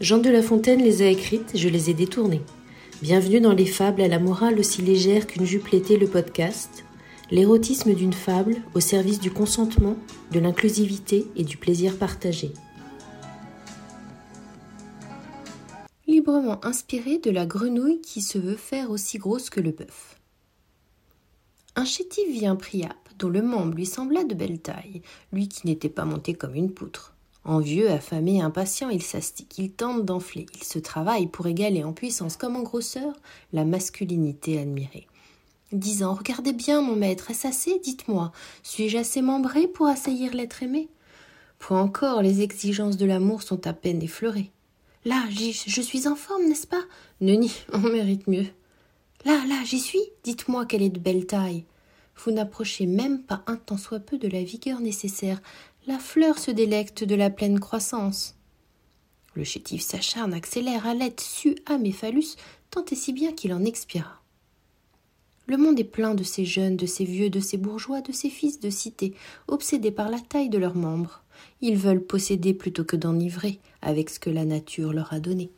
Jean de La Fontaine les a écrites, je les ai détournées. Bienvenue dans les fables à la morale aussi légère qu'une jupe l'était le podcast. L'érotisme d'une fable au service du consentement, de l'inclusivité et du plaisir partagé. Librement inspiré de la grenouille qui se veut faire aussi grosse que le bœuf. Un chétif vit un Priape, dont le membre lui sembla de belle taille, lui qui n'était pas monté comme une poutre. Envieux, affamé, impatient, il s'astique, il tente d'enfler, il se travaille pour égaler en puissance comme en grosseur la masculinité admirée. Disant Regardez bien, mon maître, est-ce assez? Dites-moi, suis-je assez membré pour assaillir l'être aimé? Point encore, les exigences de l'amour sont à peine effleurées. Là, je suis en forme, n'est-ce pas? Nenni, on mérite mieux. Là, là, j'y suis? Dites-moi qu'elle est de belle taille. Vous n'approchez même pas un tant soit peu de la vigueur nécessaire la fleur se délecte de la pleine croissance. Le chétif s'acharne, accélère, l'aide sue à phallus, tant et si bien qu'il en expira. Le monde est plein de ces jeunes, de ces vieux, de ces bourgeois, de ces fils de cité, obsédés par la taille de leurs membres. Ils veulent posséder plutôt que d'enivrer avec ce que la nature leur a donné.